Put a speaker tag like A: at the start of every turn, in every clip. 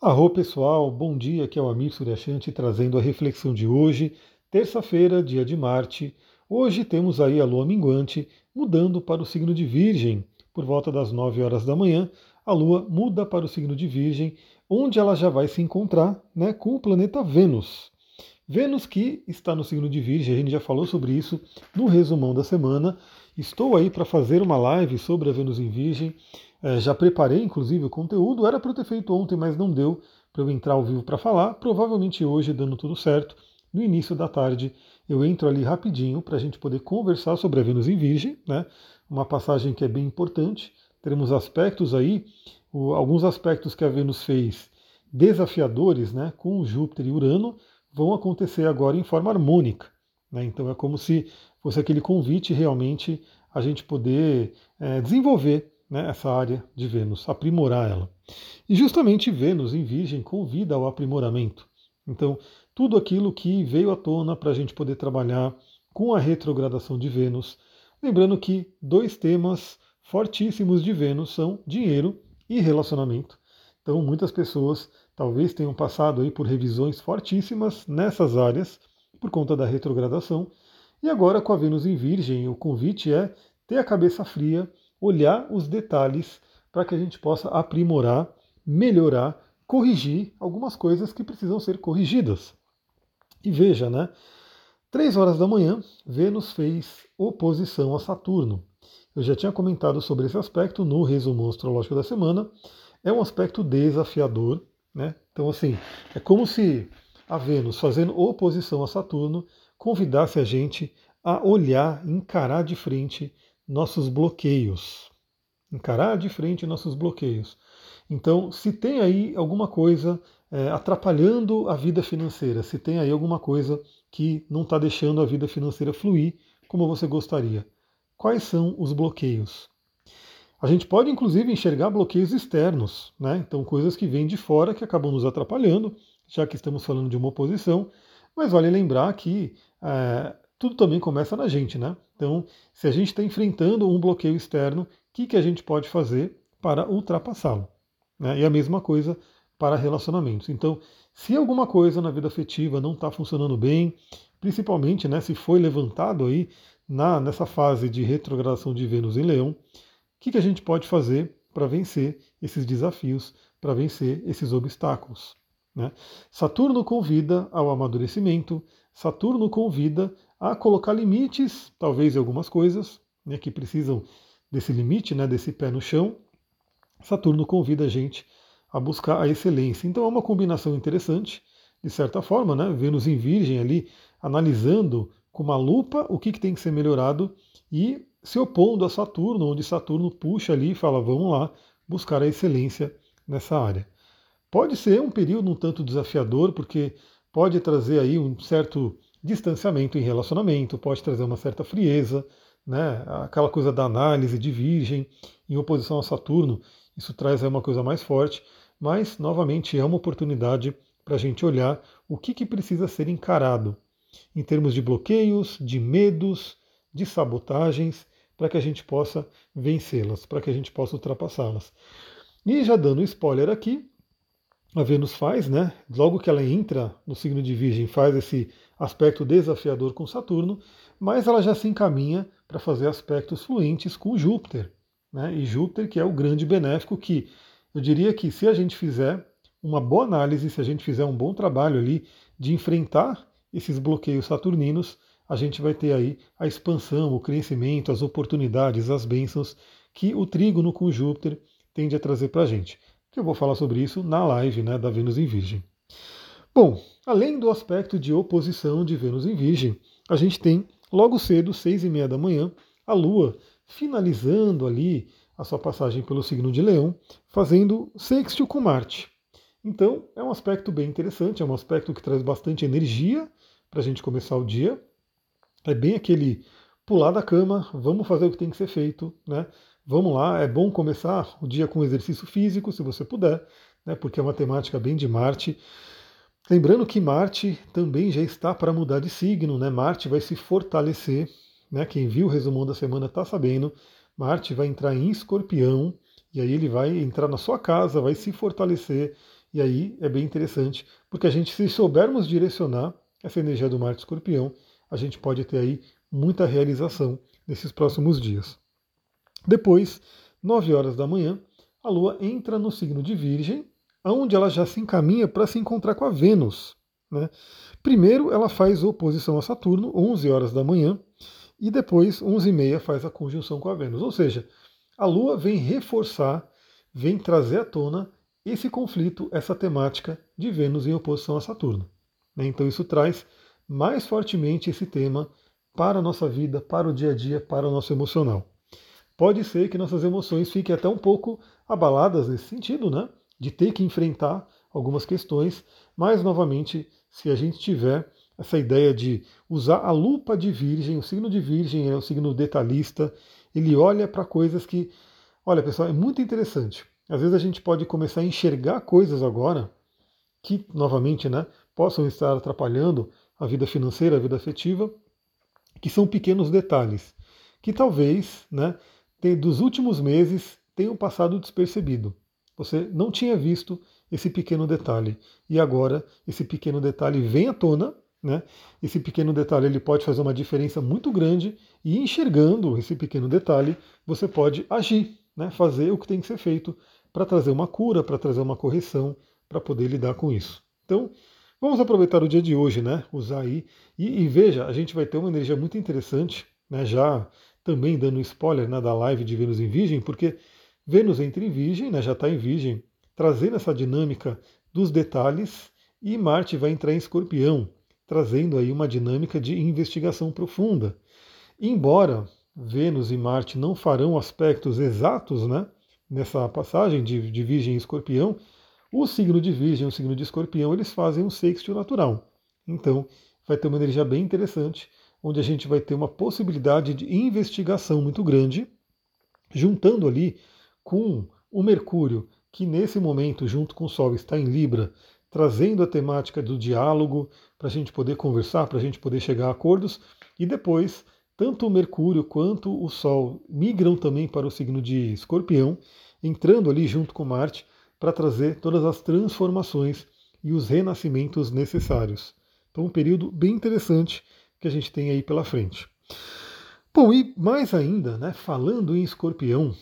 A: Arro pessoal, bom dia, aqui é o Amir Suryashanti trazendo a reflexão de hoje, terça-feira, dia de Marte. Hoje temos aí a lua minguante mudando para o signo de Virgem. Por volta das 9 horas da manhã, a lua muda para o signo de Virgem, onde ela já vai se encontrar né, com o planeta Vênus. Vênus que está no signo de Virgem, a gente já falou sobre isso no resumão da semana. Estou aí para fazer uma live sobre a Vênus em Virgem. É, já preparei, inclusive, o conteúdo. Era para eu ter feito ontem, mas não deu para eu entrar ao vivo para falar. Provavelmente hoje, dando tudo certo, no início da tarde, eu entro ali rapidinho para a gente poder conversar sobre a Vênus em Virgem, né? Uma passagem que é bem importante. Teremos aspectos aí, o, alguns aspectos que a Vênus fez desafiadores, né? Com Júpiter e Urano vão acontecer agora em forma harmônica. Né? Então é como se fosse aquele convite realmente a gente poder é, desenvolver né, essa área de Vênus, aprimorar ela. E justamente Vênus em Virgem convida ao aprimoramento. Então, tudo aquilo que veio à tona para a gente poder trabalhar com a retrogradação de Vênus. Lembrando que dois temas fortíssimos de Vênus são dinheiro e relacionamento. Então, muitas pessoas talvez tenham passado aí por revisões fortíssimas nessas áreas por conta da retrogradação. E agora com a Vênus em Virgem, o convite é ter a cabeça fria, olhar os detalhes para que a gente possa aprimorar, melhorar, corrigir algumas coisas que precisam ser corrigidas. E veja, né? Três horas da manhã, Vênus fez oposição a Saturno. Eu já tinha comentado sobre esse aspecto no resumo astrológico da semana. É um aspecto desafiador, né? Então, assim, é como se a Vênus, fazendo oposição a Saturno, convidasse a gente a olhar, encarar de frente nossos bloqueios. Encarar de frente nossos bloqueios. Então, se tem aí alguma coisa é, atrapalhando a vida financeira, se tem aí alguma coisa que não está deixando a vida financeira fluir como você gostaria, quais são os bloqueios? A gente pode inclusive enxergar bloqueios externos, né? então coisas que vêm de fora que acabam nos atrapalhando, já que estamos falando de uma oposição, mas vale lembrar que é, tudo também começa na gente, né? Então, se a gente está enfrentando um bloqueio externo, o que, que a gente pode fazer para ultrapassá-lo? Né? E a mesma coisa para relacionamentos. Então, se alguma coisa na vida afetiva não está funcionando bem, principalmente né, se foi levantado aí na, nessa fase de retrogradação de Vênus em Leão, o que, que a gente pode fazer para vencer esses desafios, para vencer esses obstáculos? Né? Saturno convida ao amadurecimento, Saturno convida a colocar limites, talvez em algumas coisas né, que precisam desse limite, né, desse pé no chão. Saturno convida a gente a buscar a excelência. Então é uma combinação interessante, de certa forma, né? Vênus em Virgem ali, analisando com uma lupa o que, que tem que ser melhorado e se opondo a Saturno, onde Saturno puxa ali e fala: vamos lá buscar a excelência nessa área. Pode ser um período um tanto desafiador, porque pode trazer aí um certo distanciamento em relacionamento, pode trazer uma certa frieza, né? aquela coisa da análise de Virgem em oposição a Saturno, isso traz uma coisa mais forte, mas novamente é uma oportunidade para a gente olhar o que, que precisa ser encarado em termos de bloqueios, de medos, de sabotagens, para que a gente possa vencê-las, para que a gente possa ultrapassá-las. E já dando spoiler aqui, a Vênus faz, né? Logo que ela entra no signo de Virgem, faz esse aspecto desafiador com Saturno, mas ela já se encaminha para fazer aspectos fluentes com Júpiter. Né? E Júpiter, que é o grande benéfico, que eu diria que se a gente fizer uma boa análise, se a gente fizer um bom trabalho ali de enfrentar esses bloqueios saturninos, a gente vai ter aí a expansão, o crescimento, as oportunidades, as bênçãos que o trígono com Júpiter tende a trazer para a gente. Que eu vou falar sobre isso na live né, da Vênus em Virgem. Bom, além do aspecto de oposição de Vênus em Virgem, a gente tem logo cedo, seis e meia da manhã, a Lua finalizando ali a sua passagem pelo signo de Leão, fazendo sextil com Marte. Então, é um aspecto bem interessante, é um aspecto que traz bastante energia para a gente começar o dia. É bem aquele pular da cama, vamos fazer o que tem que ser feito, né? Vamos lá, é bom começar o dia com exercício físico, se você puder, né? Porque é uma temática bem de Marte. Lembrando que Marte também já está para mudar de signo, né? Marte vai se fortalecer, né? Quem viu o resumão da semana está sabendo. Marte vai entrar em Escorpião e aí ele vai entrar na sua casa, vai se fortalecer E aí é bem interessante, porque a gente, se soubermos direcionar essa energia do Marte Escorpião, a gente pode ter aí muita realização nesses próximos dias. Depois, 9 horas da manhã, a Lua entra no signo de Virgem, onde ela já se encaminha para se encontrar com a Vênus. Né? Primeiro, ela faz oposição a Saturno, 11 horas da manhã, e depois, 11 e meia, faz a conjunção com a Vênus. Ou seja, a Lua vem reforçar, vem trazer à tona esse conflito, essa temática de Vênus em oposição a Saturno. Né? Então isso traz mais fortemente esse tema para a nossa vida, para o dia a dia, para o nosso emocional. Pode ser que nossas emoções fiquem até um pouco abaladas nesse sentido, né? De ter que enfrentar algumas questões, mas novamente, se a gente tiver essa ideia de usar a lupa de Virgem, o signo de Virgem é um signo detalhista, ele olha para coisas que, olha pessoal, é muito interessante. Às vezes a gente pode começar a enxergar coisas agora que, novamente, né, possam estar atrapalhando a vida financeira, a vida afetiva, que são pequenos detalhes, que talvez, né, dos últimos meses tenham passado despercebido. Você não tinha visto esse pequeno detalhe e agora esse pequeno detalhe vem à tona né? Esse pequeno detalhe ele pode fazer uma diferença muito grande e enxergando esse pequeno detalhe, você pode agir, né? fazer o que tem que ser feito para trazer uma cura, para trazer uma correção, para poder lidar com isso. Então, vamos aproveitar o dia de hoje, né? usar aí. E, e veja, a gente vai ter uma energia muito interessante, né? já também dando spoiler né, da live de Vênus em Virgem, porque Vênus entra em Virgem, né, já está em Virgem, trazendo essa dinâmica dos detalhes, e Marte vai entrar em Escorpião, trazendo aí uma dinâmica de investigação profunda. Embora Vênus e Marte não farão aspectos exatos né, nessa passagem de, de Virgem e Escorpião, o signo de Virgem e o signo de Escorpião eles fazem um sextil natural. Então vai ter uma energia bem interessante, onde a gente vai ter uma possibilidade de investigação muito grande, juntando ali com o Mercúrio, que nesse momento, junto com o Sol, está em Libra, trazendo a temática do diálogo para a gente poder conversar, para a gente poder chegar a acordos. E depois, tanto o Mercúrio quanto o Sol migram também para o signo de Escorpião, entrando ali junto com Marte para trazer todas as transformações e os renascimentos necessários. Então, um período bem interessante que a gente tem aí pela frente. Bom, e mais ainda, né, falando em escorpião,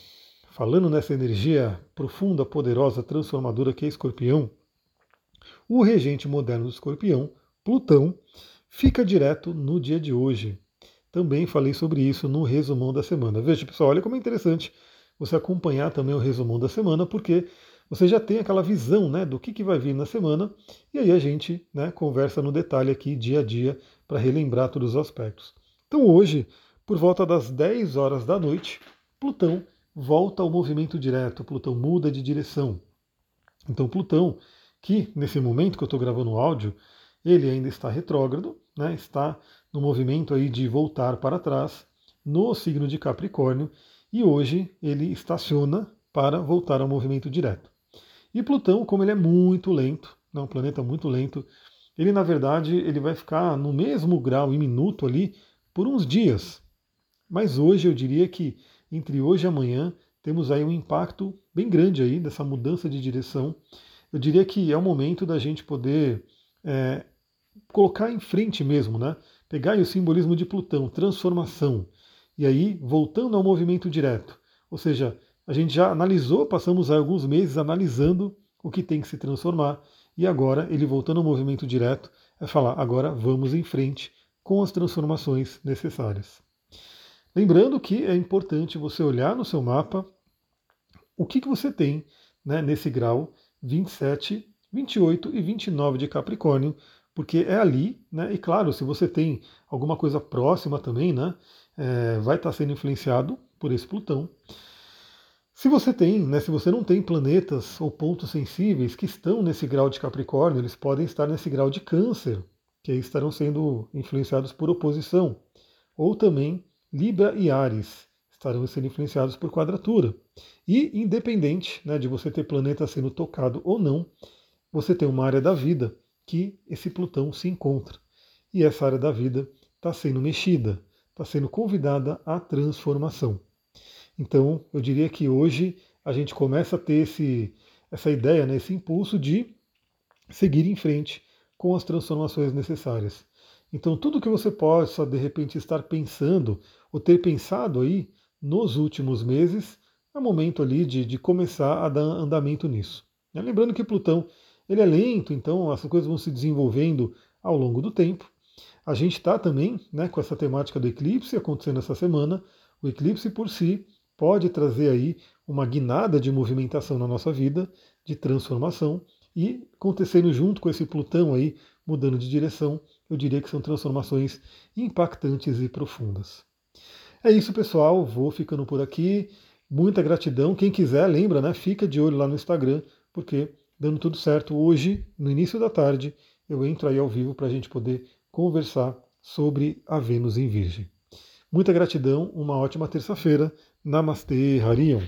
A: falando nessa energia profunda, poderosa, transformadora que é escorpião, o regente moderno do escorpião, Plutão, fica direto no dia de hoje. Também falei sobre isso no resumão da semana. Veja, pessoal, olha como é interessante você acompanhar também o resumão da semana, porque você já tem aquela visão né, do que, que vai vir na semana, e aí a gente né, conversa no detalhe aqui, dia a dia, para relembrar todos os aspectos. Então hoje, por volta das 10 horas da noite, Plutão volta ao movimento direto, Plutão muda de direção. Então Plutão que nesse momento que eu estou gravando o áudio, ele ainda está retrógrado, né, está no movimento aí de voltar para trás no signo de Capricórnio e hoje ele estaciona para voltar ao movimento direto. E Plutão, como ele é muito lento, é um planeta muito lento, ele na verdade ele vai ficar no mesmo grau e minuto ali por uns dias. Mas hoje eu diria que entre hoje e amanhã temos aí um impacto bem grande aí dessa mudança de direção eu diria que é o momento da gente poder é, colocar em frente mesmo, né? Pegar o simbolismo de Plutão, transformação. E aí, voltando ao movimento direto. Ou seja, a gente já analisou, passamos alguns meses analisando o que tem que se transformar, e agora ele voltando ao movimento direto é falar, agora vamos em frente com as transformações necessárias. Lembrando que é importante você olhar no seu mapa o que, que você tem né, nesse grau 27, 28 e 29 de Capricórnio, porque é ali, né? E claro, se você tem alguma coisa próxima também, né? É, vai estar sendo influenciado por esse Plutão. Se você tem, né, se você não tem planetas ou pontos sensíveis que estão nesse grau de Capricórnio, eles podem estar nesse grau de Câncer, que aí estarão sendo influenciados por oposição. Ou também Libra e Ares estarão sendo influenciados por quadratura. E independente né, de você ter planeta sendo tocado ou não, você tem uma área da vida que esse Plutão se encontra. E essa área da vida está sendo mexida, está sendo convidada à transformação. Então, eu diria que hoje a gente começa a ter esse, essa ideia, né, esse impulso de seguir em frente com as transformações necessárias. Então, tudo que você possa de repente estar pensando ou ter pensado aí nos últimos meses, é momento ali de, de começar a dar andamento nisso. Né? Lembrando que Plutão ele é lento, então as coisas vão se desenvolvendo ao longo do tempo. A gente está também né, com essa temática do eclipse acontecendo essa semana. O eclipse por si pode trazer aí uma guinada de movimentação na nossa vida, de transformação, e acontecendo junto com esse Plutão aí mudando de direção, eu diria que são transformações impactantes e profundas. É isso, pessoal. Vou ficando por aqui. Muita gratidão. Quem quiser, lembra, né? Fica de olho lá no Instagram, porque dando tudo certo, hoje, no início da tarde, eu entro aí ao vivo para a gente poder conversar sobre a Vênus em Virgem. Muita gratidão, uma ótima terça-feira. Namastê, Harion.